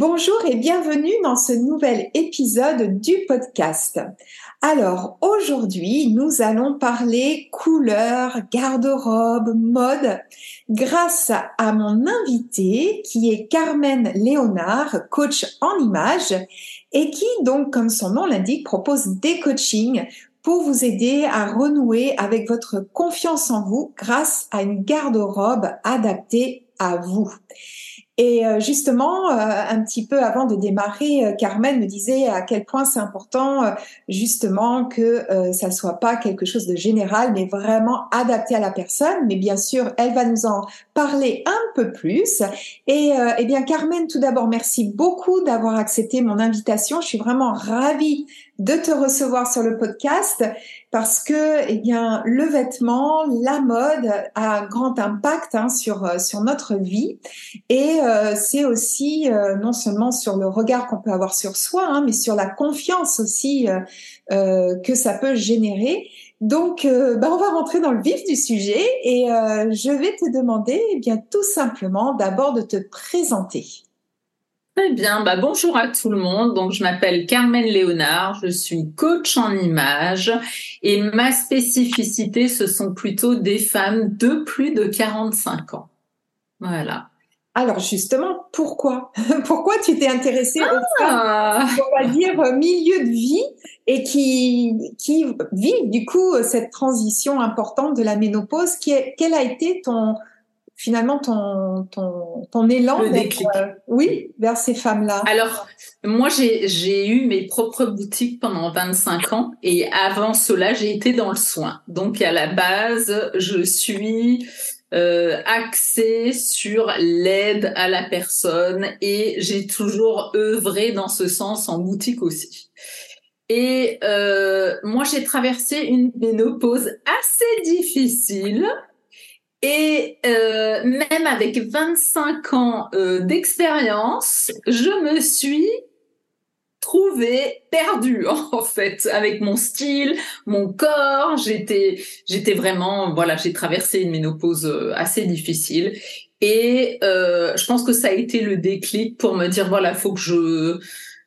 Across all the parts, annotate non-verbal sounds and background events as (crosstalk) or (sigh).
Bonjour et bienvenue dans ce nouvel épisode du podcast. Alors aujourd'hui, nous allons parler couleurs, garde-robe, mode grâce à mon invité qui est Carmen Léonard, coach en images et qui donc, comme son nom l'indique, propose des coachings pour vous aider à renouer avec votre confiance en vous grâce à une garde-robe adaptée à vous. Et euh, justement, euh, un petit peu avant de démarrer, euh, Carmen me disait à quel point c'est important justement que ça soit pas quelque chose de général, mais vraiment adapté à la personne. Mais bien sûr, elle va nous en parler un peu plus. Et eh bien, Carmen, tout d'abord, merci beaucoup d'avoir accepté mon invitation. Je suis vraiment ravie de te recevoir sur le podcast parce que eh bien le vêtement, la mode a un grand impact hein, sur euh, sur notre vie et euh, c'est aussi euh, non seulement sur le regard qu'on peut avoir sur soi, hein, mais sur la confiance aussi que ça peut générer. Donc, bah, on va rentrer dans le vif du sujet et je vais te demander, eh bien, tout simplement, d'abord de te présenter. Très bien, bah bonjour à tout le monde. Donc je m'appelle Carmen Léonard, je suis coach en images et ma spécificité ce sont plutôt des femmes de plus de 45 ans. Voilà. Alors justement, pourquoi? (laughs) Pourquoi tu t'es intéressée aux ah! femmes, on va dire milieu de vie et qui qui vivent du coup cette transition importante de la ménopause? Qui est, quel a été ton finalement ton, ton, ton élan euh, oui, vers ces femmes-là Alors, moi, j'ai eu mes propres boutiques pendant 25 ans et avant cela, j'ai été dans le soin. Donc, à la base, je suis euh, axée sur l'aide à la personne et j'ai toujours œuvré dans ce sens en boutique aussi. Et euh, moi, j'ai traversé une ménopause assez difficile et euh, même avec 25 ans euh, d'expérience, je me suis trouvée perdue (laughs) en fait avec mon style, mon corps. J'étais, j'étais vraiment, voilà, j'ai traversé une ménopause euh, assez difficile. Et euh, je pense que ça a été le déclic pour me dire voilà, faut que je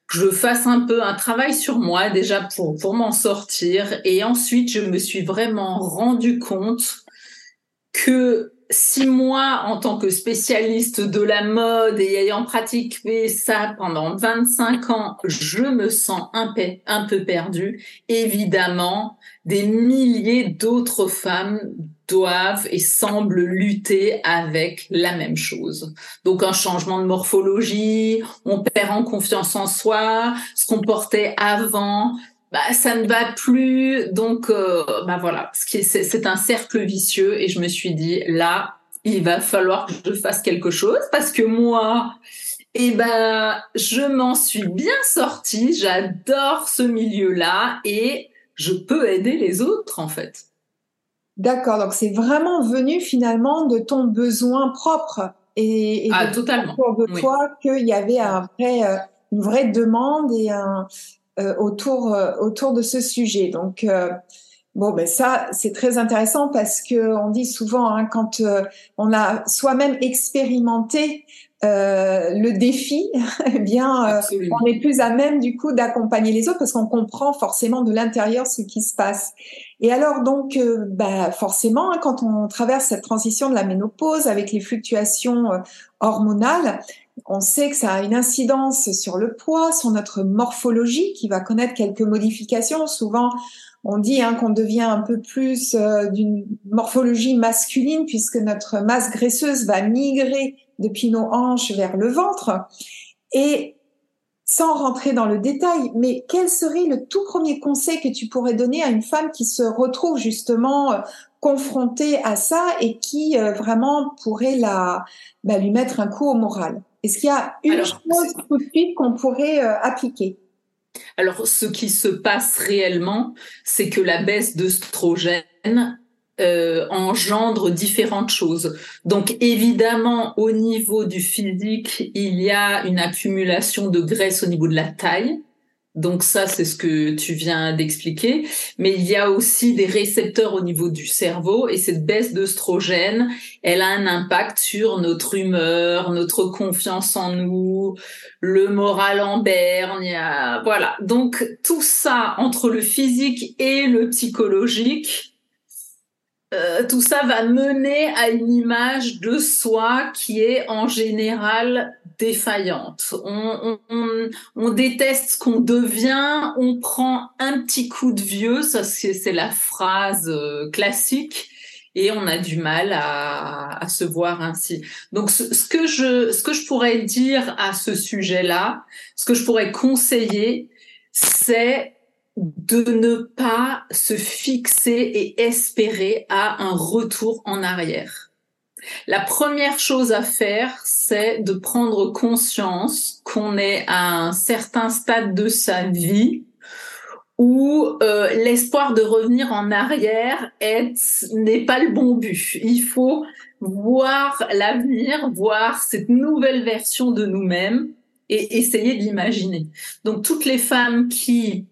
je fasse un peu un travail sur moi déjà pour pour m'en sortir. Et ensuite, je me suis vraiment rendu compte que si moi, en tant que spécialiste de la mode et ayant pratiqué ça pendant 25 ans, je me sens un, un peu perdue, évidemment, des milliers d'autres femmes doivent et semblent lutter avec la même chose. Donc un changement de morphologie, on perd en confiance en soi, ce qu'on portait avant, bah ça ne va plus donc euh, bah voilà. C'est un cercle vicieux et je me suis dit là il va falloir que je fasse quelque chose parce que moi eh ben je m'en suis bien sortie. J'adore ce milieu là et je peux aider les autres en fait. D'accord. Donc c'est vraiment venu finalement de ton besoin propre et, ah, totalement. de toi qu'il y avait un vrai, euh, une vraie demande et un autour euh, autour de ce sujet. Donc euh, Bon, ben ça, c'est très intéressant parce que on dit souvent hein, quand on a soi-même expérimenté le défi, (laughs) eh bien, on est plus à même du coup d'accompagner les autres parce qu'on comprend forcément de l'intérieur ce qui se passe. Et alors donc, euh, bah forcément, hein, quand on traverse cette transition de la ménopause avec les fluctuations euh, hormonales, on sait que ça a une incidence sur le poids, sur notre morphologie qui va connaître quelques modifications. Souvent, on dit hein, qu'on devient un peu plus euh, d'une morphologie masculine puisque notre masse graisseuse va migrer depuis nos hanches vers le ventre. Et sans rentrer dans le détail, mais quel serait le tout premier conseil que tu pourrais donner à une femme qui se retrouve justement euh, confrontée à ça et qui euh, vraiment pourrait la, bah, lui mettre un coup au moral? Est-ce qu'il y a une chose tout de suite qu'on pourrait euh, appliquer? Alors, ce qui se passe réellement, c'est que la baisse d'œstrogène euh, engendre différentes choses. Donc évidemment, au niveau du physique, il y a une accumulation de graisse au niveau de la taille. Donc ça, c'est ce que tu viens d'expliquer. Mais il y a aussi des récepteurs au niveau du cerveau et cette baisse d'œstrogène, elle a un impact sur notre humeur, notre confiance en nous, le moral en berne. Voilà. Donc tout ça entre le physique et le psychologique, euh, tout ça va mener à une image de soi qui est en général défaillante. On, on, on déteste ce qu'on devient, on prend un petit coup de vieux, ça c'est la phrase euh, classique, et on a du mal à, à se voir ainsi. Donc ce, ce, que je ce que je pourrais dire à ce sujet-là, ce que je pourrais conseiller, c'est de ne pas se fixer et espérer à un retour en arrière. La première chose à faire, c'est de prendre conscience qu'on est à un certain stade de sa vie où euh, l'espoir de revenir en arrière n'est pas le bon but. Il faut voir l'avenir, voir cette nouvelle version de nous-mêmes et essayer de l'imaginer. Donc toutes les femmes qui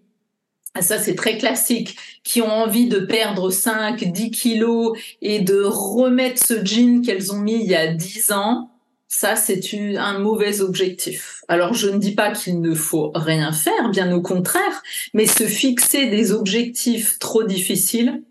ça c'est très classique, qui ont envie de perdre 5, 10 kilos et de remettre ce jean qu'elles ont mis il y a 10 ans, ça c'est un mauvais objectif. Alors je ne dis pas qu'il ne faut rien faire, bien au contraire, mais se fixer des objectifs trop difficiles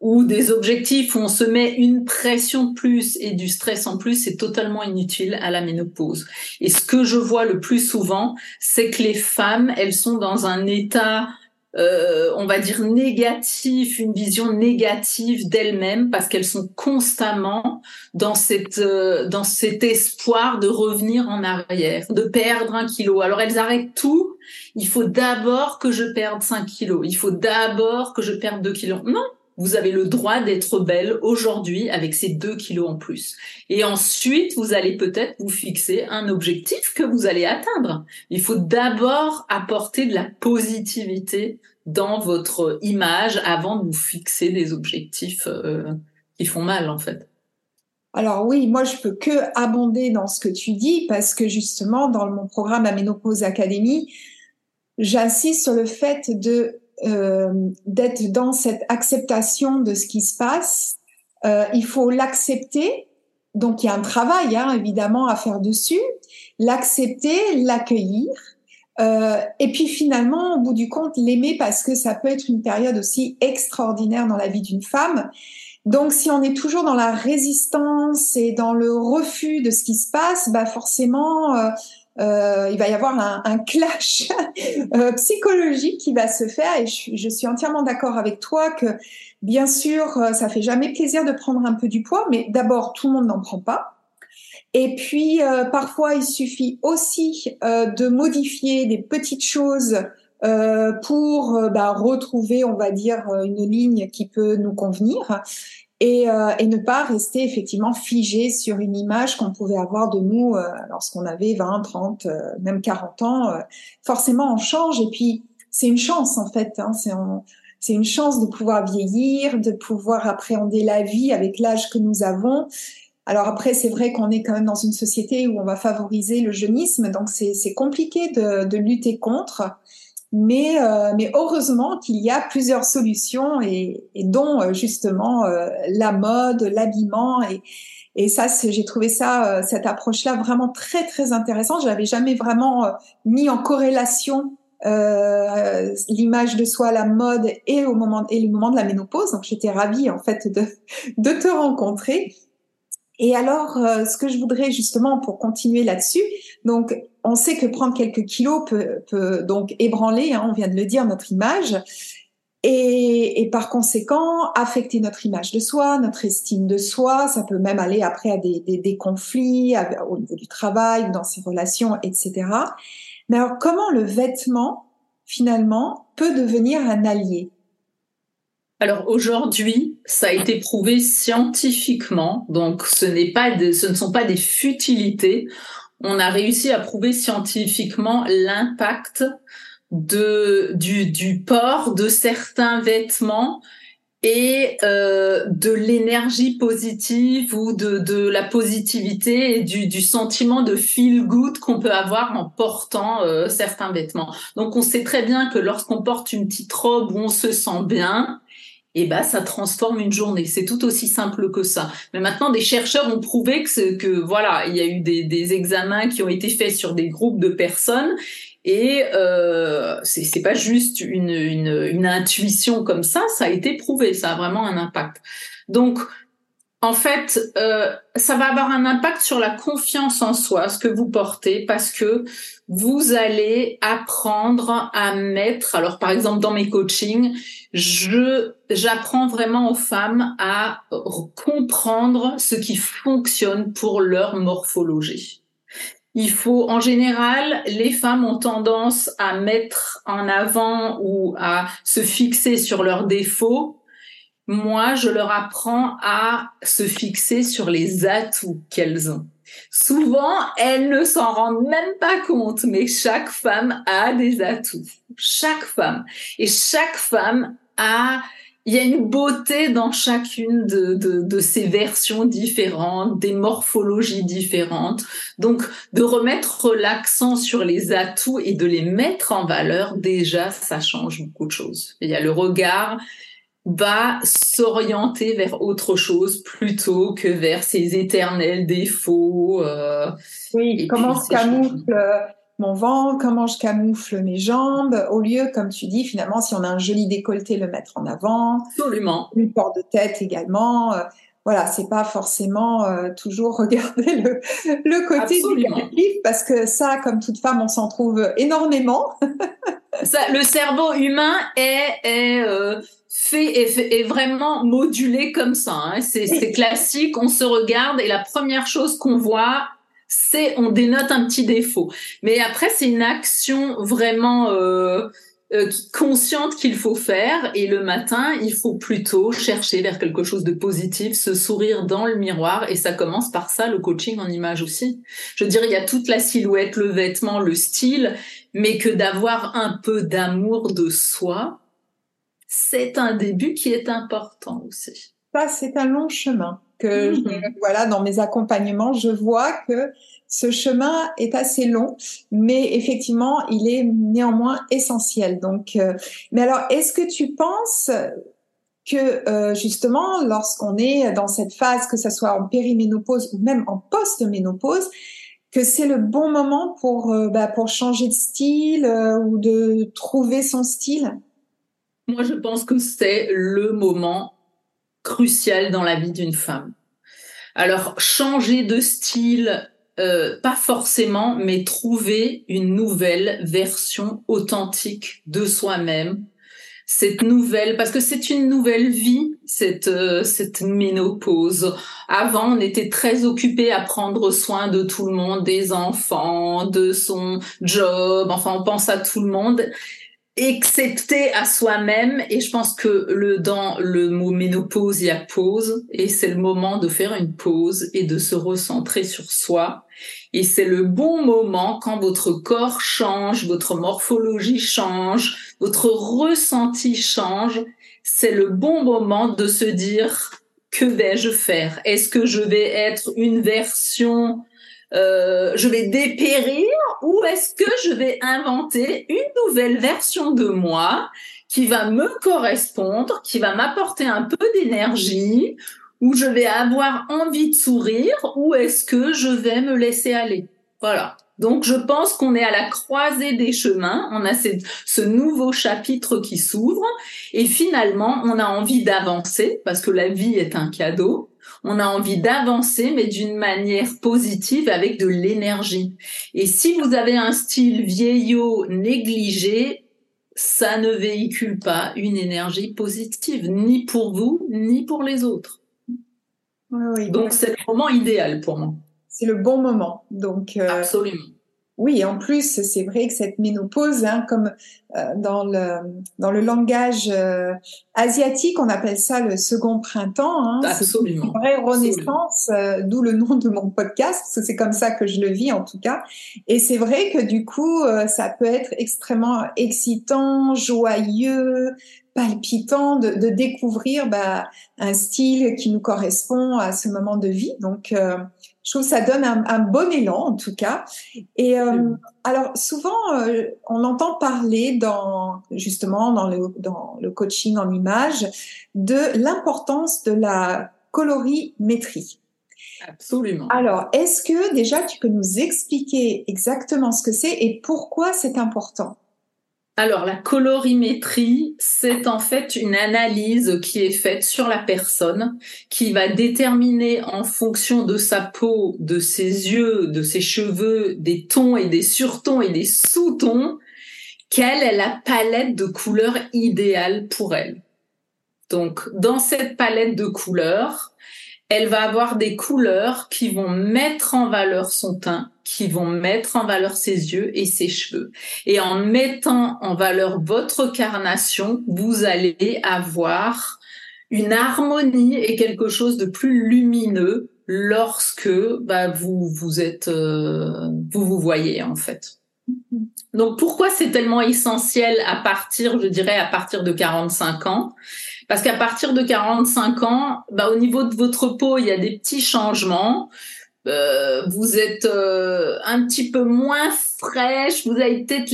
ou des objectifs où on se met une pression plus et du stress en plus, c'est totalement inutile à la ménopause. Et ce que je vois le plus souvent, c'est que les femmes, elles sont dans un état euh, on va dire négatif, une vision négative d'elles-mêmes parce qu'elles sont constamment dans cette euh, dans cet espoir de revenir en arrière, de perdre un kilo. Alors elles arrêtent tout. Il faut d'abord que je perde 5 kilos. Il faut d'abord que je perde 2 kilos. Non, vous avez le droit d'être belle aujourd'hui avec ces 2 kilos en plus. Et ensuite, vous allez peut-être vous fixer un objectif que vous allez atteindre. Il faut d'abord apporter de la positivité dans votre image avant de vous fixer des objectifs euh, qui font mal en fait. Alors oui, moi je peux que abonder dans ce que tu dis parce que justement dans mon programme La Ménopause Academy, j'insiste sur le fait de euh, d'être dans cette acceptation de ce qui se passe. Euh, il faut l'accepter. Donc il y a un travail hein, évidemment à faire dessus. L'accepter, l'accueillir euh, et puis finalement, au bout du compte, l'aimer parce que ça peut être une période aussi extraordinaire dans la vie d'une femme. Donc, si on est toujours dans la résistance et dans le refus de ce qui se passe, bah forcément, euh, euh il va y avoir un, un clash (laughs) euh, psychologique qui va se faire. Et je, je suis entièrement d'accord avec toi que, bien sûr, ça fait jamais plaisir de prendre un peu du poids, mais d'abord, tout le monde n'en prend pas. Et puis, euh, parfois, il suffit aussi euh, de modifier des petites choses euh, pour bah, retrouver, on va dire, une ligne qui peut nous convenir et, et ne pas rester effectivement figé sur une image qu'on pouvait avoir de nous lorsqu'on avait 20, 30, même 40 ans. forcément, on change et puis c'est une chance en fait. Hein, c'est une chance de pouvoir vieillir, de pouvoir appréhender la vie avec l'âge que nous avons alors après, c'est vrai qu'on est quand même dans une société où on va favoriser le jeunisme, donc c'est compliqué de, lutter contre. Mais, euh, mais heureusement qu'il y a plusieurs solutions et, et dont euh, justement euh, la mode, l'habillement et, et ça, j'ai trouvé ça, euh, cette approche-là vraiment très très intéressante. Je l'avais jamais vraiment mis en corrélation euh, l'image de soi, la mode et au moment et le moment de la ménopause. Donc j'étais ravie en fait de, de te rencontrer. Et alors, euh, ce que je voudrais justement pour continuer là-dessus, donc on sait que prendre quelques kilos peut, donc ébranler, hein, on vient de le dire, notre image. Et, par conséquent, affecter notre image de soi, notre estime de soi, ça peut même aller après à des, conflits au niveau du travail dans ses relations, etc. Mais alors, comment le vêtement, finalement, peut devenir un allié? Alors aujourd'hui, ça a été prouvé scientifiquement, donc ce pas ce ne sont pas des futilités. On a réussi à prouver scientifiquement l'impact de du, du port de certains vêtements et euh, de l'énergie positive ou de, de la positivité et du, du sentiment de feel good qu'on peut avoir en portant euh, certains vêtements. Donc on sait très bien que lorsqu'on porte une petite robe où on se sent bien, et eh ben ça transforme une journée. C'est tout aussi simple que ça. Mais maintenant, des chercheurs ont prouvé que, que voilà, il y a eu des, des examens qui ont été faits sur des groupes de personnes et euh, c'est pas juste une, une, une, intuition comme ça, ça a été prouvé, ça a vraiment un impact. Donc, en fait, euh, ça va avoir un impact sur la confiance en soi, ce que vous portez, parce que vous allez apprendre à mettre. Alors, par exemple, dans mes coachings, je j'apprends vraiment aux femmes à comprendre ce qui fonctionne pour leur morphologie. Il faut, en général, les femmes ont tendance à mettre en avant ou à se fixer sur leurs défauts. Moi, je leur apprends à se fixer sur les atouts qu'elles ont. Souvent, elles ne s'en rendent même pas compte, mais chaque femme a des atouts. Chaque femme. Et chaque femme a il y a une beauté dans chacune de, de, de, ces versions différentes, des morphologies différentes. Donc, de remettre l'accent sur les atouts et de les mettre en valeur, déjà, ça change beaucoup de choses. Il y a le regard va s'orienter vers autre chose plutôt que vers ses éternels défauts. Euh, oui, comment se camoufle mon ventre, comment je camoufle mes jambes, au lieu, comme tu dis, finalement, si on a un joli décolleté, le mettre en avant. Absolument. Une porte de tête également. Euh, voilà, c'est pas forcément euh, toujours (laughs) regarder le, le côté négatif parce que ça, comme toute femme, on s'en trouve énormément. (laughs) ça, le cerveau humain est, est euh, fait est, vraiment modulé comme ça. Hein. C'est classique. On se regarde et la première chose qu'on voit, c'est on dénote un petit défaut. Mais après, c'est une action vraiment euh, euh, consciente qu'il faut faire. Et le matin, il faut plutôt chercher vers quelque chose de positif, se sourire dans le miroir. Et ça commence par ça, le coaching en image aussi. Je veux dire, il y a toute la silhouette, le vêtement, le style, mais que d'avoir un peu d'amour de soi, c'est un début qui est important aussi. Ça, c'est un long chemin que mmh. voilà dans mes accompagnements, je vois que ce chemin est assez long, mais effectivement, il est néanmoins essentiel. Donc, euh, mais alors, est-ce que tu penses que euh, justement, lorsqu'on est dans cette phase, que ce soit en périménopause ou même en post-ménopause, que c'est le bon moment pour euh, bah, pour changer de style ou de trouver son style? Moi, je pense que c'est le moment crucial dans la vie d'une femme. Alors, changer de style, euh, pas forcément, mais trouver une nouvelle version authentique de soi-même. Cette nouvelle, parce que c'est une nouvelle vie, cette euh, cette ménopause. Avant, on était très occupé à prendre soin de tout le monde, des enfants, de son job. Enfin, on pense à tout le monde excepté à soi-même. Et je pense que le dans le mot ménopause il y a pause. Et c'est le moment de faire une pause et de se recentrer sur soi. Et c'est le bon moment quand votre corps change, votre morphologie change, votre ressenti change, c'est le bon moment de se dire que vais-je faire? Est-ce que je vais être une version euh, je vais dépérir ou est-ce que je vais inventer une nouvelle version de moi qui va me correspondre, qui va m'apporter un peu d'énergie, où je vais avoir envie de sourire ou est-ce que je vais me laisser aller? Voilà. Donc je pense qu'on est à la croisée des chemins, on a ce nouveau chapitre qui s'ouvre et finalement on a envie d'avancer parce que la vie est un cadeau. On a envie d'avancer mais d'une manière positive avec de l'énergie. Et si vous avez un style vieillot négligé, ça ne véhicule pas une énergie positive, ni pour vous, ni pour les autres. Donc c'est le moment idéal pour moi. C'est le bon moment. Donc euh, absolument. Oui, en plus, c'est vrai que cette ménopause, hein, comme euh, dans le dans le langage euh, asiatique, on appelle ça le second printemps. Hein, Absolument. C'est une vraie renaissance, euh, d'où le nom de mon podcast. C'est comme ça que je le vis en tout cas. Et c'est vrai que du coup, ça peut être extrêmement excitant, joyeux, palpitant de, de découvrir bah, un style qui nous correspond à ce moment de vie. Donc je trouve que ça donne un, un bon élan en tout cas. Et euh, alors souvent, euh, on entend parler dans justement dans le, dans le coaching en images de l'importance de la colorimétrie. Absolument. Alors, est-ce que déjà tu peux nous expliquer exactement ce que c'est et pourquoi c'est important? Alors, la colorimétrie, c'est en fait une analyse qui est faite sur la personne, qui va déterminer en fonction de sa peau, de ses yeux, de ses cheveux, des tons et des surtons et des sous-tons, quelle est la palette de couleurs idéale pour elle. Donc, dans cette palette de couleurs, elle va avoir des couleurs qui vont mettre en valeur son teint, qui vont mettre en valeur ses yeux et ses cheveux. Et en mettant en valeur votre carnation, vous allez avoir une harmonie et quelque chose de plus lumineux lorsque bah, vous vous êtes euh, vous vous voyez en fait. Donc pourquoi c'est tellement essentiel à partir, je dirais à partir de 45 ans? Parce qu'à partir de 45 ans, bah, au niveau de votre peau, il y a des petits changements. Euh, vous êtes euh, un petit peu moins fraîche, vous avez peut-être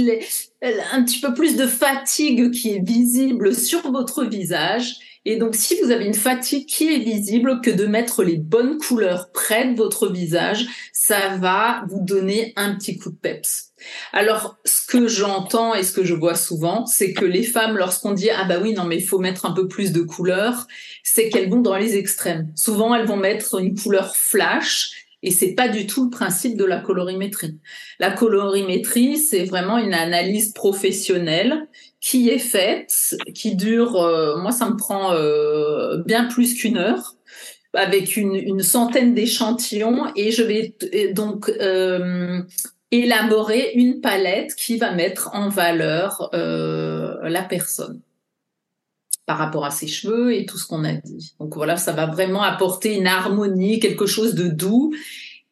un petit peu plus de fatigue qui est visible sur votre visage. Et donc, si vous avez une fatigue qui est visible, que de mettre les bonnes couleurs près de votre visage, ça va vous donner un petit coup de peps. Alors, ce que j'entends et ce que je vois souvent, c'est que les femmes, lorsqu'on dit ah bah oui non mais il faut mettre un peu plus de couleurs, c'est qu'elles vont dans les extrêmes. Souvent, elles vont mettre une couleur flash et c'est pas du tout le principe de la colorimétrie. La colorimétrie, c'est vraiment une analyse professionnelle qui est faite, qui dure, euh, moi ça me prend euh, bien plus qu'une heure, avec une, une centaine d'échantillons, et je vais donc euh, élaborer une palette qui va mettre en valeur la personne par rapport à ses cheveux et tout ce qu'on a dit. Donc voilà, ça va vraiment apporter une harmonie, quelque chose de doux.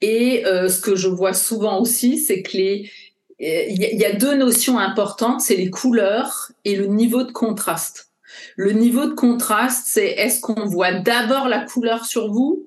Et euh, ce que je vois souvent aussi, c'est que les il y, a deux notions importantes, c'est les couleurs et le niveau de contraste. Le niveau de contraste, c'est est-ce qu'on voit d'abord la couleur sur vous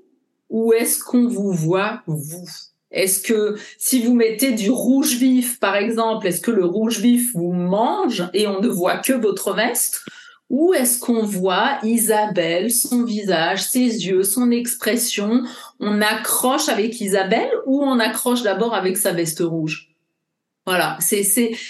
ou est-ce qu'on vous voit vous? Est-ce que si vous mettez du rouge vif, par exemple, est-ce que le rouge vif vous mange et on ne voit que votre veste? Où est-ce qu'on voit Isabelle, son visage, ses yeux, son expression? On accroche avec Isabelle ou on accroche d'abord avec sa veste rouge? Voilà, c'est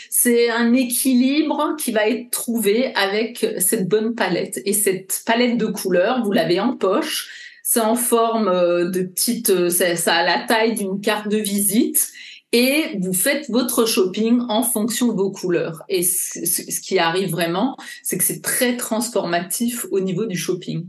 c'est un équilibre qui va être trouvé avec cette bonne palette. Et cette palette de couleurs, vous l'avez en poche. C'est en forme euh, de petite, euh, ça a la taille d'une carte de visite et vous faites votre shopping en fonction de vos couleurs. Et ce qui arrive vraiment, c'est que c'est très transformatif au niveau du shopping.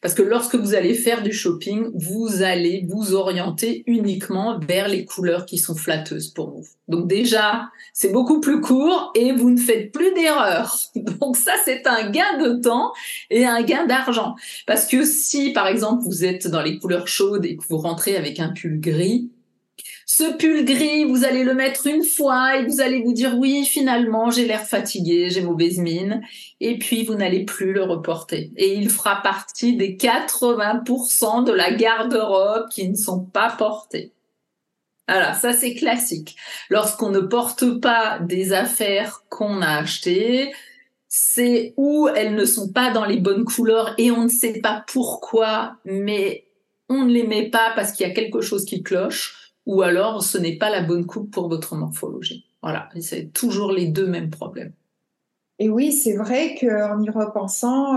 Parce que lorsque vous allez faire du shopping, vous allez vous orienter uniquement vers les couleurs qui sont flatteuses pour vous. Donc déjà, c'est beaucoup plus court et vous ne faites plus d'erreurs. (laughs) Donc ça, c'est un gain de temps et un gain d'argent. Parce que si, par exemple, vous êtes dans les couleurs chaudes et que vous rentrez avec un pull gris, ce pull gris, vous allez le mettre une fois et vous allez vous dire oui, finalement, j'ai l'air fatigué, j'ai mauvaise mine. Et puis, vous n'allez plus le reporter. Et il fera partie des 80% de la garde-robe qui ne sont pas portés. Voilà, ça c'est classique. Lorsqu'on ne porte pas des affaires qu'on a achetées, c'est où elles ne sont pas dans les bonnes couleurs et on ne sait pas pourquoi, mais on ne les met pas parce qu'il y a quelque chose qui cloche ou alors ce n'est pas la bonne coupe pour votre morphologie. Voilà, c'est toujours les deux mêmes problèmes. Et oui, c'est vrai qu'en y repensant,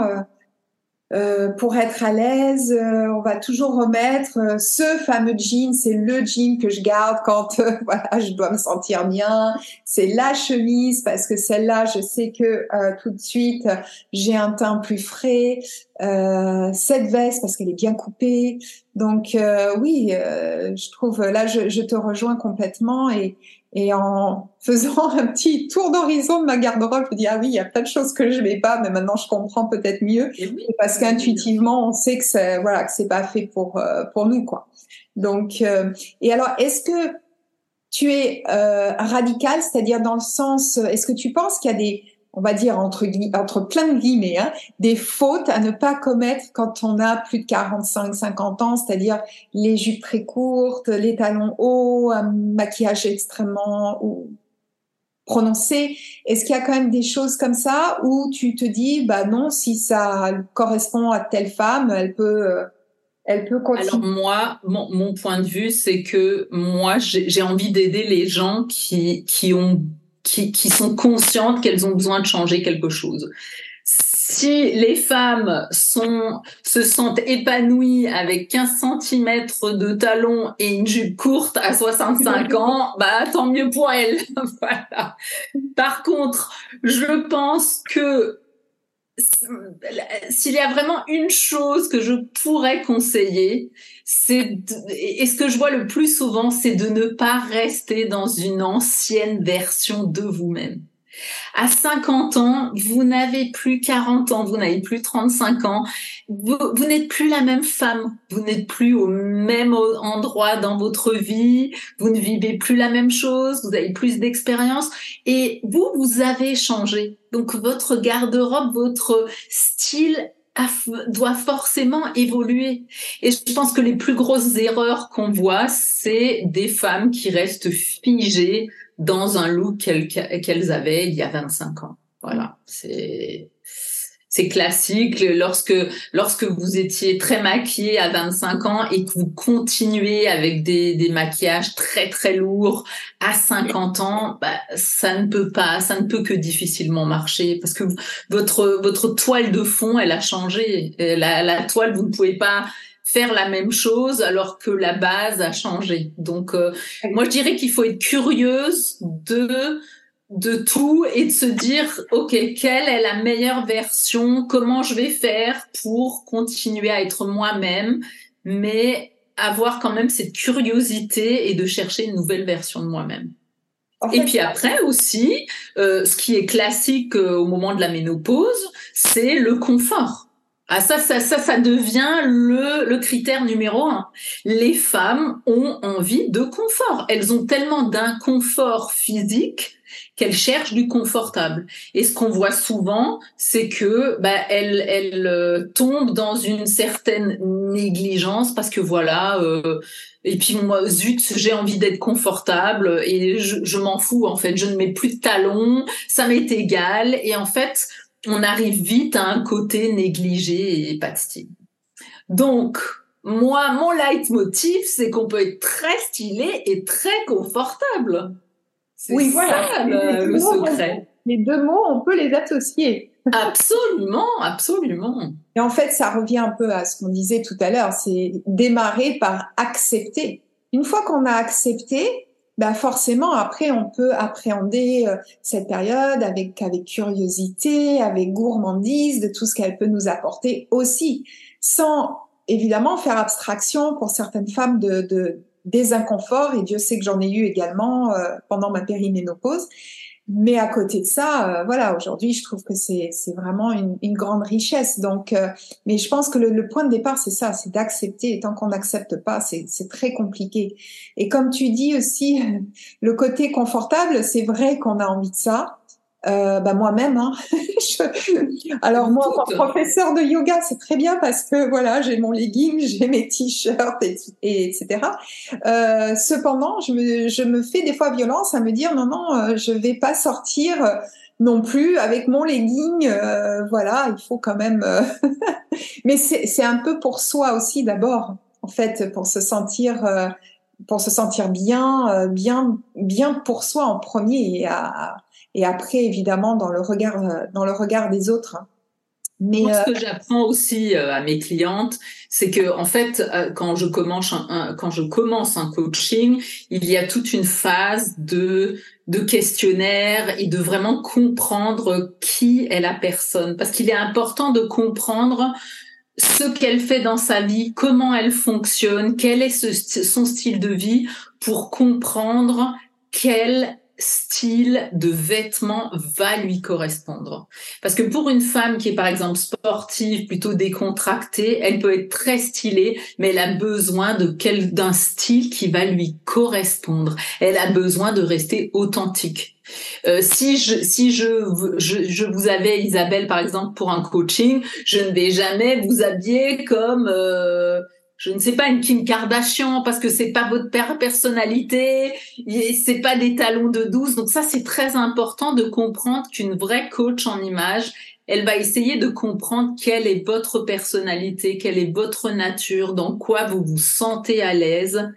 euh, euh, pour être à l'aise, euh, on va toujours remettre euh, ce fameux jean, c'est le jean que je garde quand (laughs) voilà, je dois me sentir bien. C'est la chemise parce que celle-là, je sais que tout de suite j'ai un teint plus frais. cette veste parce qu'elle est bien coupée. Donc oui, je trouve là, je, je, te rejoins complètement et, et en (laughs) faisant un petit tour d'horizon de ma garde-robe, je me dis ah oui, il y a plein de choses que je mets pas, mais maintenant je comprends peut-être mieux parce qu'intuitivement on sait que c'est voilà que c'est pas fait pour euh, pour nous quoi. Donc euh, et alors est-ce que tu es euh, radical, c'est-à-dire dans le sens, est-ce que tu penses qu'il y a des on va dire entre, entre plein de guillemets, hein, des fautes à ne pas commettre quand on a plus de 45, 50 ans, c'est-à-dire les jupes très courtes, les talons hauts, un maquillage extrêmement prononcé. Est-ce qu'il y a quand même des choses comme ça où tu te dis, bah non, si ça correspond à telle femme, elle peut, euh, elle peut continuer? Alors moi, mon, mon point de vue, c'est que moi, j'ai envie d'aider les gens qui, qui ont qui, qui sont conscientes qu'elles ont besoin de changer quelque chose. Si les femmes sont, se sentent épanouies avec 15 cm de talons et une jupe courte à 65 (laughs) ans, bah tant mieux pour elles. (laughs) voilà. Par contre, je pense que s'il y a vraiment une chose que je pourrais conseiller, c'est et ce que je vois le plus souvent, c'est de ne pas rester dans une ancienne version de vous-même. À 50 ans, vous n'avez plus 40 ans, vous n'avez plus 35 ans, vous, n'êtes plus la même femme, vous n'êtes plus au même endroit dans votre vie, vous ne vivez plus la même chose, vous avez plus d'expérience. Et vous, vous avez changé. Donc votre garde-robe, votre style doit forcément évoluer. Et je pense que les plus grosses erreurs qu'on voit, c'est des femmes qui restent figées dans un look qu'elles avaient il y a 25 ans. Voilà, c'est c'est classique lorsque lorsque vous étiez très maquillée à 25 ans et que vous continuez avec des, des maquillages très très lourds à 50 ans, bah, ça ne peut pas, ça ne peut que difficilement marcher parce que votre votre toile de fond, elle a changé. La, la toile, vous ne pouvez pas faire la même chose alors que la base a changé. Donc, euh, moi, je dirais qu'il faut être curieuse de de tout et de se dire, OK, quelle est la meilleure version? Comment je vais faire pour continuer à être moi-même, mais avoir quand même cette curiosité et de chercher une nouvelle version de moi-même. et puis après aussi, euh, ce qui est classique euh, au moment de la ménopause, c'est le confort. Ah ça, ça, ça, ça devient le, le critère numéro un. Les femmes ont envie de confort. Elles ont tellement d'inconfort physique qu'elles cherchent du confortable. Et ce qu'on voit souvent, c'est que bah, elles, elles euh, tombent dans une certaine négligence parce que voilà. Euh, et puis moi, zut, j'ai envie d'être confortable et je, je m'en fous en fait. Je ne mets plus de talons, ça m'est égal. Et en fait, on arrive vite à un côté négligé et pas de style. Donc, moi, mon leitmotiv, c'est qu'on peut être très stylé et très confortable. Oui, voilà, le, secret. les deux mots, on peut les associer. Absolument, absolument. Et en fait, ça revient un peu à ce qu'on disait tout à l'heure, c'est démarrer par accepter. Une fois qu'on a accepté, bah forcément après on peut appréhender euh, cette période avec avec curiosité, avec gourmandise de tout ce qu'elle peut nous apporter aussi, sans évidemment faire abstraction pour certaines femmes de, de des inconforts et Dieu sait que j'en ai eu également euh, pendant ma périménopause. Mais à côté de ça, euh, voilà, aujourd'hui, je trouve que c'est vraiment une, une, grande richesse. Donc, euh, mais je pense que le, le point de départ, c'est ça, c'est d'accepter. Et tant qu'on n'accepte pas, c'est très compliqué. Et comme tu dis aussi, (laughs) le côté confortable, c'est vrai qu'on a envie de ça euh, bah moi-même. Hein. (laughs) Alors moi, en professeur de yoga, c'est très bien parce que voilà, j'ai mon legging, (laughs) j'ai mes t-shirts, et, etc. Euh, cependant, je me, je me fais des fois violence à me dire non, non, euh, je vais pas sortir euh, non plus avec mon legging. Euh, voilà, il faut quand même. (laughs) Mais c'est un peu pour soi aussi d'abord, en fait, pour se sentir pour se sentir bien, bien, bien pour soi en premier et, et après évidemment dans le regard, dans le regard des autres. Mais Moi, ce que j'apprends aussi à mes clientes, c'est que en fait, quand je commence un, quand je commence un coaching, il y a toute une phase de de questionnaire et de vraiment comprendre qui est la personne, parce qu'il est important de comprendre ce qu'elle fait dans sa vie, comment elle fonctionne, quel est son style de vie pour comprendre quel style de vêtements va lui correspondre. Parce que pour une femme qui est par exemple sportive, plutôt décontractée, elle peut être très stylée, mais elle a besoin de quel d'un style qui va lui correspondre. Elle a besoin de rester authentique. Euh, si je si je, je, je vous avais Isabelle par exemple pour un coaching, je ne vais jamais vous habiller comme euh, je ne sais pas une Kim Kardashian parce que c'est pas votre personnalité, c'est pas des talons de douce. Donc ça c'est très important de comprendre qu'une vraie coach en image, elle va essayer de comprendre quelle est votre personnalité, quelle est votre nature, dans quoi vous vous sentez à l'aise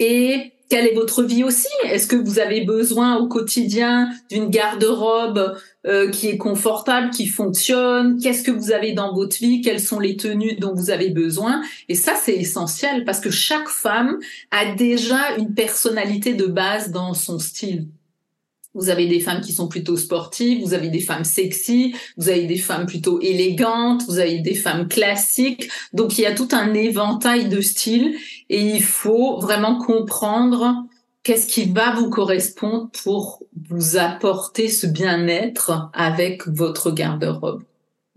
et quelle est votre vie aussi Est-ce que vous avez besoin au quotidien d'une garde-robe euh, qui est confortable, qui fonctionne Qu'est-ce que vous avez dans votre vie Quelles sont les tenues dont vous avez besoin Et ça, c'est essentiel parce que chaque femme a déjà une personnalité de base dans son style. Vous avez des femmes qui sont plutôt sportives, vous avez des femmes sexy, vous avez des femmes plutôt élégantes, vous avez des femmes classiques. Donc il y a tout un éventail de styles et il faut vraiment comprendre qu'est-ce qui va vous correspondre pour vous apporter ce bien-être avec votre garde-robe?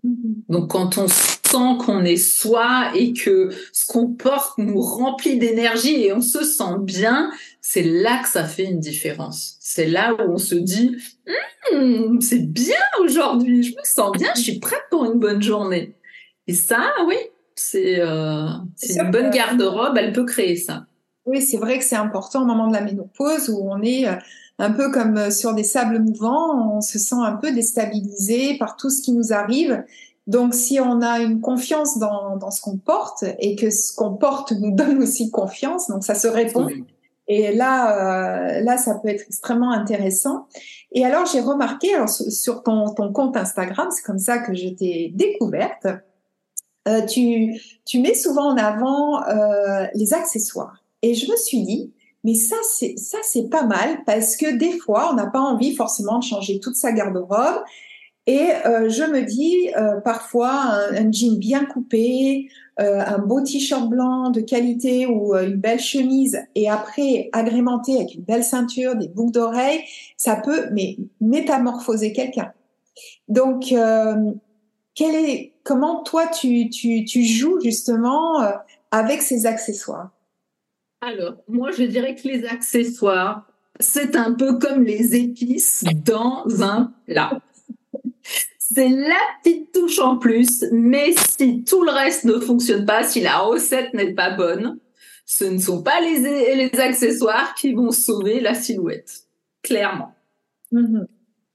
Mm-hmm. Donc quand on sent qu'on est soi et que ce qu'on porte nous remplit d'énergie et on se sent bien, c'est là que ça fait une différence. C'est là où on se dit, hum, c'est bien aujourd'hui, je me sens bien, je suis prête pour une bonne journée. Et ça, oui, c'est euh, une bonne garde-robe, elle peut créer ça. Oui, c'est vrai que c'est important au moment de la ménopause où on est euh, un peu comme euh, sur des sables mouvants, on se sent un peu déstabilisé par tout ce qui nous arrive. Donc, si on a une confiance dans, dans ce qu'on porte et que ce qu'on porte nous donne aussi confiance, donc ça se répond. Et là, euh, là, ça peut être extrêmement intéressant. Et alors, j'ai remarqué, alors sur ton, ton compte Instagram, c'est comme ça que je t'ai découverte. Euh, tu, tu mets souvent en avant euh, les accessoires. Et je me suis dit, mais ça, c'est ça, c'est pas mal parce que des fois, on n'a pas envie forcément de changer toute sa garde-robe. Et euh, je me dis, euh, parfois, un, jean bien coupé, euh, un beau t-shirt blanc de qualité ou une belle chemise, et après agrémenté avec une belle ceinture, des boucles d'oreilles, ça peut mais métamorphoser quelqu'un. Donc, quel est, comment toi tu, tu, tu joues justement avec ces accessoires? Alors, moi, je dirais que les accessoires, c'est un peu comme les épices dans un plat c'est la petite touche en plus, mais si tout le reste ne fonctionne pas, si la recette n'est pas bonne, ce ne sont pas les, les accessoires qui vont sauver la silhouette, clairement. Mm-hmm.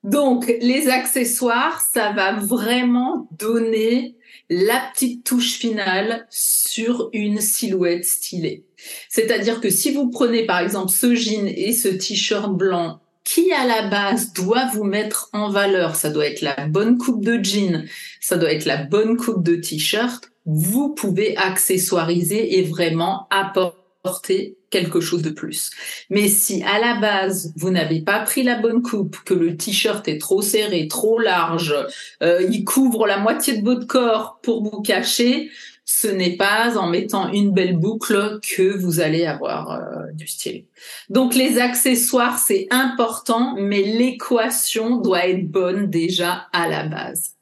Donc, les accessoires, ça va vraiment donner la petite touche finale sur une silhouette stylée. C'est-à-dire que si vous prenez par exemple ce jean et ce t-shirt blanc qui à la base doit vous mettre en valeur, ça doit être la bonne coupe de jean, ça doit être la bonne coupe de t-shirt, vous pouvez accessoiriser et vraiment apporter quelque chose de plus. Mais si à la base vous n'avez pas pris la bonne coupe, que le t-shirt est trop serré, trop large, euh, il couvre la moitié de votre corps pour vous cacher, ce n'est pas en mettant une belle boucle que vous allez avoir euh, du style. Donc les accessoires, c'est important, mais l'équation doit être bonne déjà à la base.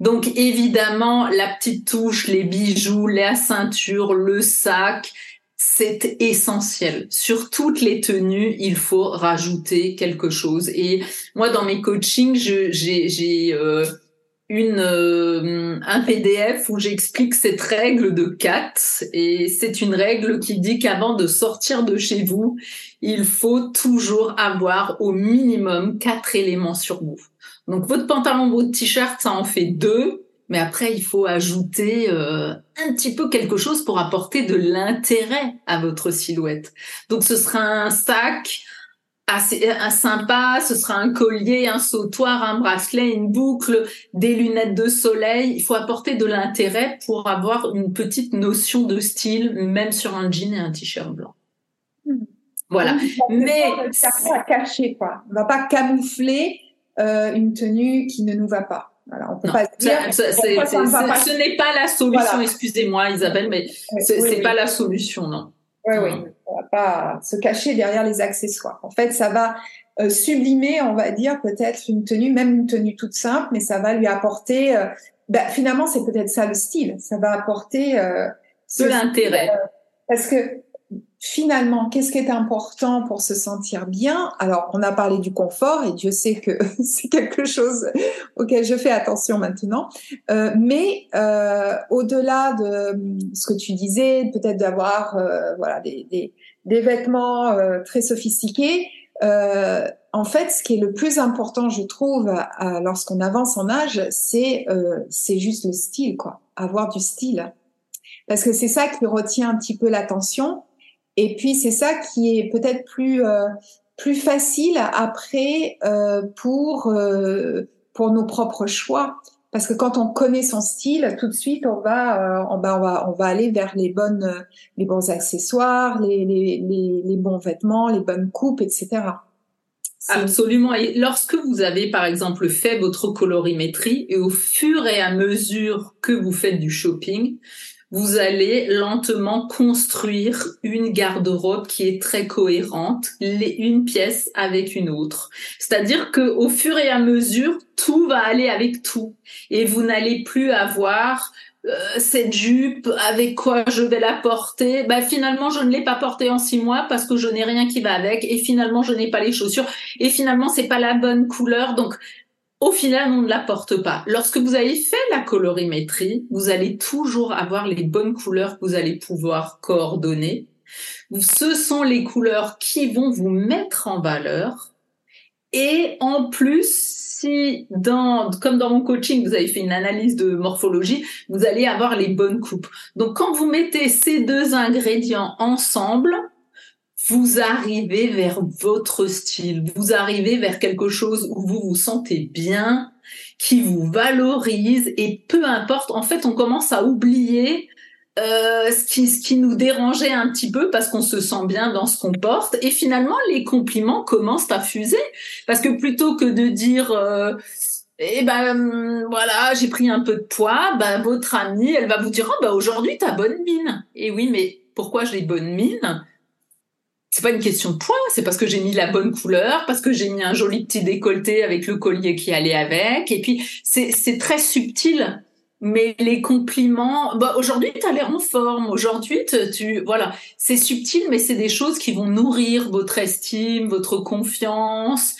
Donc évidemment, la petite touche, les bijoux, la ceinture, le sac, c'est essentiel. Sur toutes les tenues, il faut rajouter quelque chose. Et moi, dans mes coachings, j'ai euh, une euh, un PDF où j'explique cette règle de 4 et c'est une règle qui dit qu'avant de sortir de chez vous, il faut toujours avoir au minimum quatre éléments sur vous. Donc votre pantalon, votre t-shirt, ça en fait deux mais après il faut ajouter euh, un petit peu quelque chose pour apporter de l'intérêt à votre silhouette. Donc ce sera un sac assez un sympa, ce sera un collier, un sautoir, un bracelet, une boucle, des lunettes de soleil. Il faut apporter de l'intérêt pour avoir une petite notion de style, même sur un jean et un t-shirt blanc. Hmm. Voilà. Mais ça va cacher quoi. On va pas camoufler euh, une tenue qui ne nous va pas. Voilà, on peut pas dire. ce n'est pas la solution. Excusez-moi, Isabelle, mais c'est n'est pas la solution, non. Oui, oui. Pas se cacher derrière les accessoires. En fait, ça va euh, sublimer, on va dire, peut-être une tenue, même une tenue toute simple, mais ça va lui apporter. Euh, bah, finalement, c'est peut-être ça le style. Ça va apporter euh, de l'intérêt. parce que finalement, qu'est-ce qui est important pour se sentir bien? Alors, on a parlé du confort et Dieu sait que (laughs) c'est quelque chose auquel je fais attention maintenant. Euh, mais euh, au-delà de ce que tu disais, peut-être d'avoir euh, voilà des, des, des vêtements euh, très sophistiqués. Euh, en fait, ce qui est le plus important, je trouve, lorsqu'on avance en âge, c'est c'est juste le style, quoi. Avoir du style, parce que c'est ça qui retient un petit peu l'attention et puis c'est ça qui est peut-être plus euh, plus facile après euh, pour euh, pour nos propres choix parce que quand on connaît son style, tout de suite on va on va on va on va aller vers les bonnes les bons accessoires, les, les bons vêtements, les bonnes coupes, etc. Absolument. Et lorsque vous avez, par exemple, fait votre colorimétrie et au fur et à mesure que vous faites du shopping, vous allez lentement construire une garde-robe qui est très cohérente, une pièce avec une autre. C'est-à-dire que au fur et à mesure, tout va aller avec tout, et vous n'allez plus avoir euh, cette jupe, avec quoi je vais la porter Bah finalement, je ne l'ai pas portée en six mois parce que je n'ai rien qui va avec, et finalement, je n'ai pas les chaussures, et finalement, c'est pas la bonne couleur. Donc, au final, on ne la porte pas. Lorsque vous avez fait la colorimétrie, vous allez toujours avoir les bonnes couleurs que vous allez pouvoir coordonner. Ce sont les couleurs qui vont vous mettre en valeur. Et en plus, si dans, comme dans mon coaching, vous avez fait une analyse de morphologie, vous allez avoir les bonnes coupes. Donc, quand vous mettez ces deux ingrédients ensemble, vous arrivez vers votre style, vous arrivez vers quelque chose où vous vous sentez bien, qui vous valorise et peu importe, en fait, on commence à oublier euh, ce, qui, nous dérangeait un petit peu parce qu'on se sent bien dans ce qu'on porte. Et finalement les compliments commencent à fuser. Parce que plutôt que de dire euh, eh ben voilà j'ai pris un peu de poids ben votre amie elle va vous dire oh ben aujourd'hui t'as bonne mine. Et oui mais pourquoi j'ai bonne mine? C'est pas une question de poids, c'est parce que j'ai mis la bonne couleur, parce que j'ai mis un joli petit décolleté avec le collier qui allait avec. Et puis c'est très subtil, mais les compliments. Bah aujourd'hui tu as l'air en forme. Aujourd'hui tu voilà, c'est subtil, mais c'est des choses qui vont nourrir votre estime, votre confiance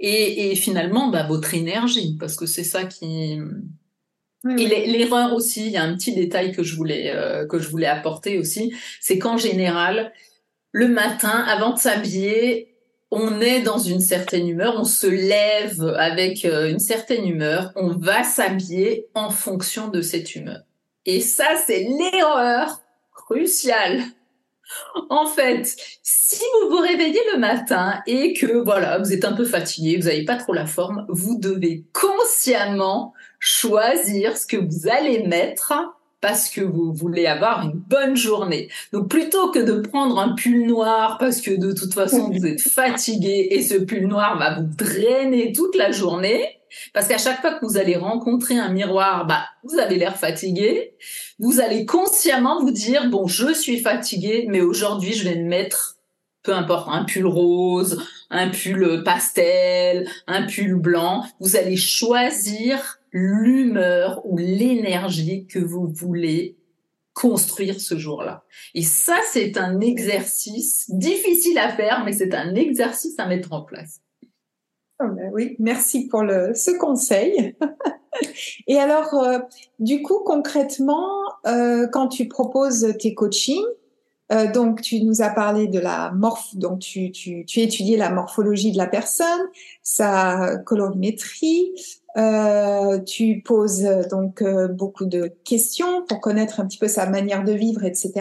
et, et finalement bah, votre énergie, parce que c'est ça qui et l'erreur aussi, il y a un petit détail que je voulais euh, que je voulais apporter aussi, c'est qu'en général, le matin, avant de s'habiller, on est dans une certaine humeur, on se lève avec euh, une certaine humeur, on va s'habiller en fonction de cette humeur. Et ça, c'est l'erreur cruciale. En fait, si vous vous réveillez le matin et que voilà, vous êtes un peu fatigué, vous n'avez pas trop la forme, vous devez consciemment choisir ce que vous allez mettre parce que vous voulez avoir une bonne journée. Donc plutôt que de prendre un pull noir parce que de toute façon vous êtes fatigué et ce pull noir va vous drainer toute la journée, parce qu'à chaque fois que vous allez rencontrer un miroir, bah vous avez l'air fatigué, vous allez consciemment vous dire bon je suis fatigué, mais aujourd'hui je vais me mettre peu importe, un pull rose, un pull pastel, un pull blanc, vous allez choisir l'humeur ou l'énergie que vous voulez construire ce jour-là. Et ça, c'est un exercice difficile à faire, mais c'est un exercice à mettre en place. Oh ben oui, merci pour le, ce conseil. (laughs) Et alors, euh, du coup, concrètement, euh, quand tu proposes tes coachings, Euh, donc, tu nous as parlé de la morph, donc tu, tu, tu étudié la morphologie de la personne, sa colorimétrie. Euh, tu poses donc euh, beaucoup de questions pour connaître un petit peu sa manière de vivre, etc.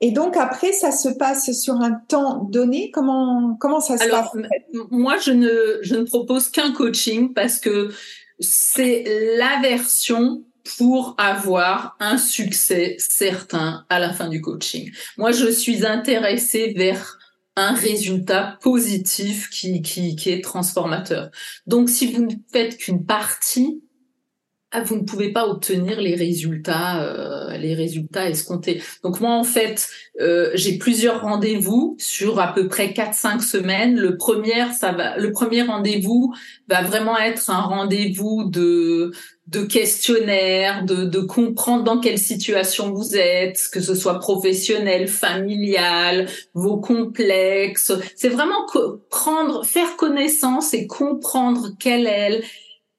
Et donc après, ça se passe sur un temps donné. Comment comment ça se passe Moi, je ne je ne propose qu'un coaching parce que c'est la version pour avoir un succès certain à la fin du coaching. Moi, je suis intéressée vers un résultat positif qui, qui, qui est transformateur. Donc, si vous ne faites qu'une partie, ah, vous ne pouvez pas obtenir les résultats, euh, les résultats escomptés. Donc moi, en fait, euh, j'ai plusieurs rendez-vous sur à peu près 4-5 semaines. Le premier, ça va, le premier rendez-vous va vraiment être un rendez-vous de de questionnaire, de, de comprendre dans quelle situation vous êtes, que ce soit professionnel, familial, vos complexes. C'est vraiment prendre, faire connaissance et comprendre quelle est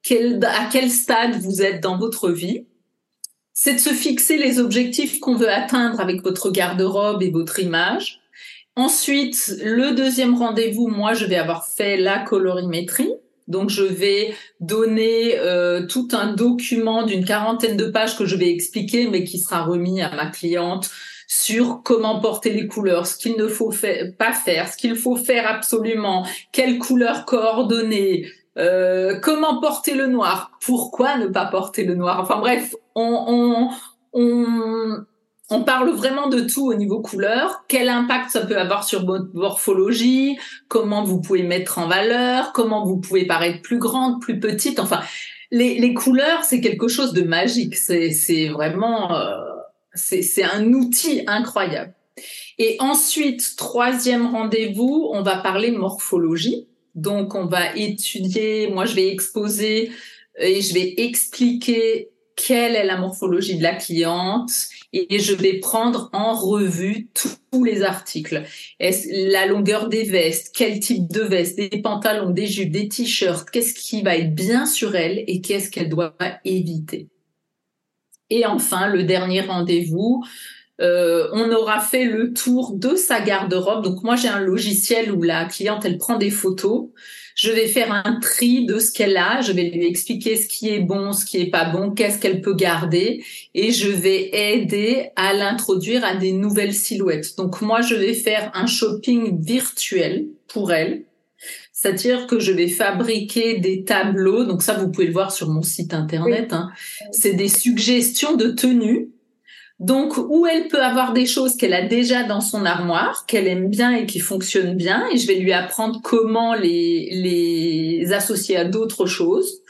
quel, à quel stade vous êtes dans votre vie. C'est de se fixer les objectifs qu'on veut atteindre avec votre garde-robe et votre image. Ensuite, le deuxième rendez-vous, moi, je vais avoir fait la colorimétrie. Donc, je vais donner euh, tout un document d'une quarantaine de pages que je vais expliquer, mais qui sera remis à ma cliente sur comment porter les couleurs, ce qu'il ne faut pas faire, ce qu'il faut faire absolument, quelles couleurs coordonner, euh, comment porter le noir? Pourquoi ne pas porter le noir? Enfin bref, on, on, on, parle vraiment de tout au niveau couleur. Quel impact ça peut avoir sur votre morphologie? Comment vous pouvez mettre en valeur? Comment vous pouvez paraître plus grande, plus petite? Enfin, les, les couleurs, c'est quelque chose de magique. C'est vraiment... Euh, c'est un outil incroyable. Et ensuite, troisième rendez-vous, on va parler morphologie. Donc, on va étudier, moi, je vais exposer et je vais expliquer quelle est la morphologie de la cliente et je vais prendre en revue tous les articles. Est la longueur des vestes, quel type de veste, des pantalons, des jupes, des t-shirts, qu'est-ce qui va être bien sur elle et qu'est-ce qu'elle doit éviter. Et enfin, le dernier rendez-vous, euh, on aura fait le tour de sa garde-robe. Donc moi j'ai un logiciel où la cliente elle prend des photos. Je vais faire un tri de ce qu'elle a. Je vais lui expliquer ce qui est bon, ce qui est pas bon, qu'est-ce qu'elle peut garder, et je vais aider à l'introduire à des nouvelles silhouettes. Donc moi je vais faire un shopping virtuel pour elle. C'est-à-dire que je vais fabriquer des tableaux. Donc ça, vous pouvez le voir sur mon site internet. Hein. C'est des suggestions de tenues donc, où elle peut avoir des choses qu'elle a déjà dans son armoire, qu'elle aime bien et qui fonctionnent bien, et je vais lui apprendre comment les, les associer à d'autres choses,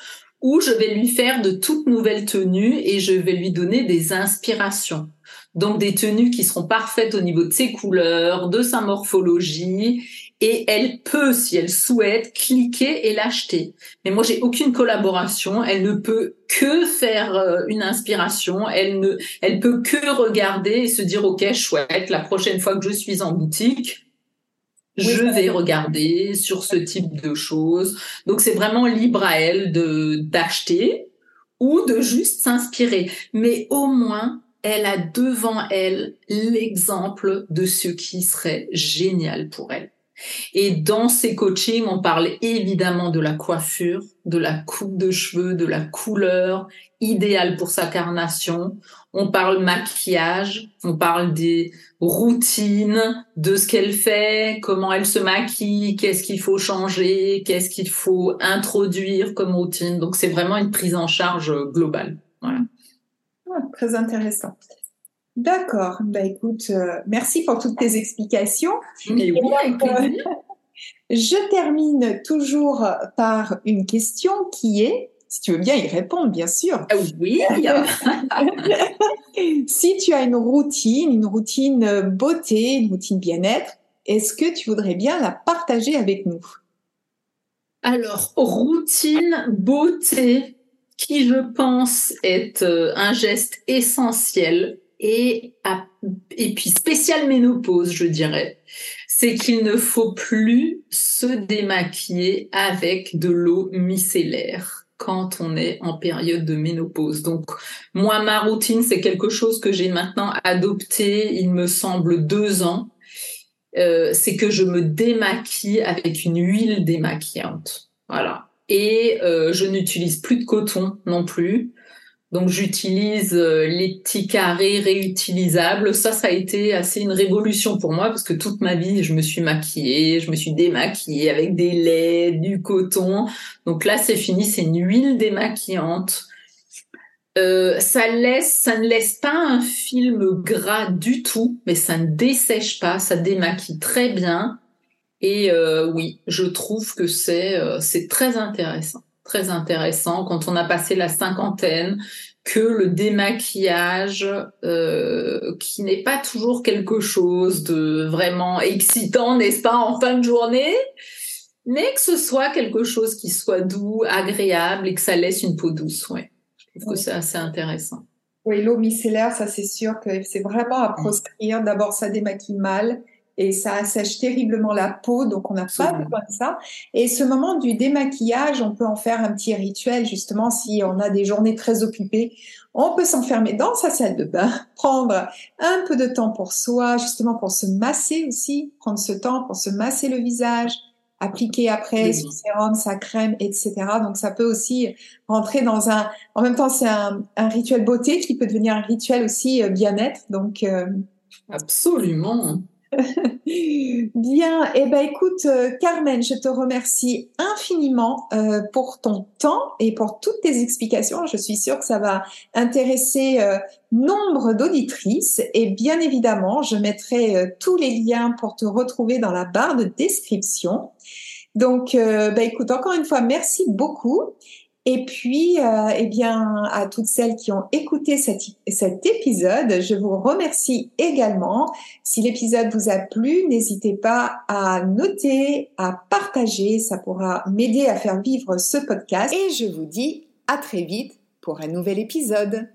ou je vais lui faire de toutes nouvelles tenues et je vais lui donner des inspirations. Donc, des tenues qui seront parfaites au niveau de ses couleurs, de sa morphologie, et elle peut, si elle souhaite, cliquer et l'acheter. Mais moi, j'ai aucune collaboration. Elle ne peut que faire euh, une inspiration. Elle ne, elle peut que regarder et se dire, OK, chouette, la prochaine fois que je suis en boutique, je vais regarder sur ce type de choses. Donc, c'est vraiment libre à elle de, d'acheter ou de juste s'inspirer. Mais au moins, elle a devant elle l'exemple de ce qui serait génial pour elle. Et dans ces coachings, on parle évidemment de la coiffure, de la coupe de cheveux, de la couleur idéale pour sa carnation. On parle maquillage, on parle des routines, de ce qu'elle fait, comment elle se maquille, qu'est-ce qu'il faut changer, qu'est-ce qu'il faut introduire comme routine. Donc c'est vraiment une prise en charge globale. Voilà. Ah, très intéressant. D'accord. Bah écoute, euh, merci pour toutes tes explications. oui, euh, (laughs) je termine toujours par une question qui est, si tu veux bien y répondre, bien sûr. Ah oui. (laughs) si tu as une routine, une routine beauté, une routine bien-être, est-ce que tu voudrais bien la partager avec nous? Alors, routine beauté, qui je pense est euh, un geste essentiel et, et puis spécial ménopause, je dirais, c'est qu'il ne faut plus se démaquiller avec de l'eau micellaire quand on est en période de ménopause. Donc moi, ma routine, c'est quelque chose que j'ai maintenant adopté, il me semble, deux ans. Euh, c'est que je me démaquille avec une huile démaquillante. Voilà. Et euh, je n'utilise plus de coton non plus. Donc j'utilise euh, les petits carrés réutilisables. Ça, ça a été assez une révolution pour moi parce que toute ma vie, je me suis maquillée, je me suis démaquillée avec des laits, du coton. Donc là, c'est fini, c'est une huile démaquillante. Euh, ça laisse, ça ne laisse pas un film gras du tout, mais ça ne dessèche pas, ça démaquille très bien. Et euh, oui, je trouve que c'est c'est très intéressant très intéressant quand on a passé la cinquantaine que le démaquillage euh, qui n'est pas toujours quelque chose de vraiment excitant, n'est-ce pas, en fin de journée, mais que ce soit quelque chose qui soit doux, agréable et que ça laisse une peau douce. Ouais. Je trouve que c'est assez intéressant. Oui, l'eau micellaire, ça c'est sûr que c'est vraiment à proscrire. D'abord, ça démaquille mal et ça assèche terriblement la peau, donc on n'a pas besoin de ça. Et ce moment du démaquillage, on peut en faire un petit rituel, justement, si on a des journées très occupées. On peut s'enfermer dans sa salle de bain, (laughs) prendre un peu de temps pour soi, justement pour se masser aussi, prendre ce temps pour se masser le visage, appliquer après son sérum, sa crème, etc. Donc ça peut aussi rentrer dans un. En même temps, c'est un, rituel beauté qui peut devenir un rituel aussi euh, bien-être. Donc euh, absolument. (laughs) Bien, eh ben écoute euh, Carmen, je te remercie infiniment euh, pour ton temps et pour toutes tes explications. Je suis sûre que ça va intéresser euh, nombre d'auditrices et bien évidemment, je mettrai tous les liens pour te retrouver dans la barre de description. Donc, ben écoute, encore une fois, merci beaucoup et puis, euh, eh bien, à toutes celles qui ont écouté cet, cet épisode, je vous remercie également. Si l'épisode vous a plu, n'hésitez pas à noter, à partager. Ça pourra m'aider à faire vivre ce podcast. Et je vous dis à très vite pour un nouvel épisode.